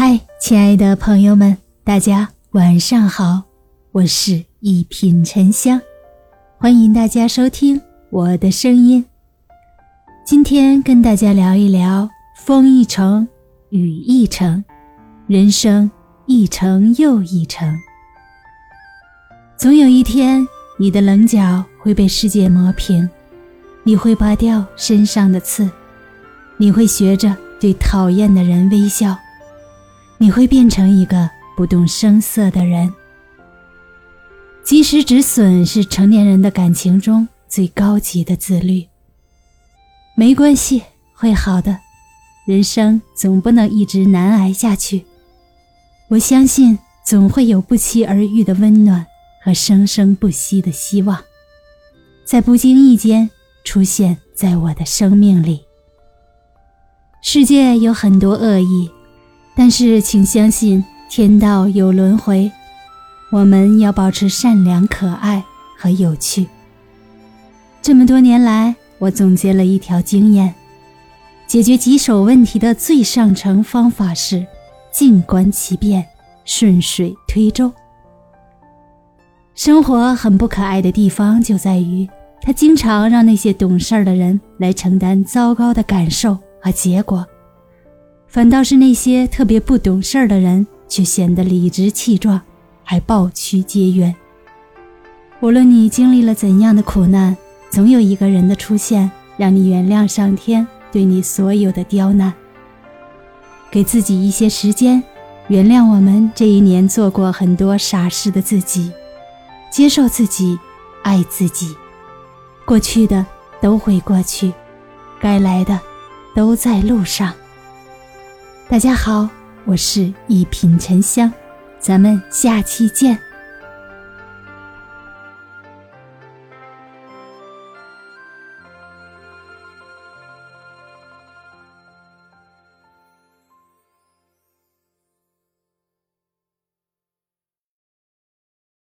嗨，亲爱的朋友们，大家晚上好，我是一品沉香，欢迎大家收听我的声音。今天跟大家聊一聊风一程，雨一程，人生一程又一程。总有一天，你的棱角会被世界磨平，你会拔掉身上的刺，你会学着对讨厌的人微笑。你会变成一个不动声色的人。及时止损是成年人的感情中最高级的自律。没关系，会好的。人生总不能一直难挨下去。我相信总会有不期而遇的温暖和生生不息的希望，在不经意间出现在我的生命里。世界有很多恶意。但是，请相信天道有轮回，我们要保持善良、可爱和有趣。这么多年来，我总结了一条经验：解决棘手问题的最上乘方法是静观其变，顺水推舟。生活很不可爱的地方就在于，它经常让那些懂事儿的人来承担糟糕的感受和结果。反倒是那些特别不懂事儿的人，却显得理直气壮，还抱屈结怨。无论你经历了怎样的苦难，总有一个人的出现，让你原谅上天对你所有的刁难。给自己一些时间，原谅我们这一年做过很多傻事的自己，接受自己，爱自己。过去的都会过去，该来的都在路上。大家好，我是一品沉香，咱们下期见。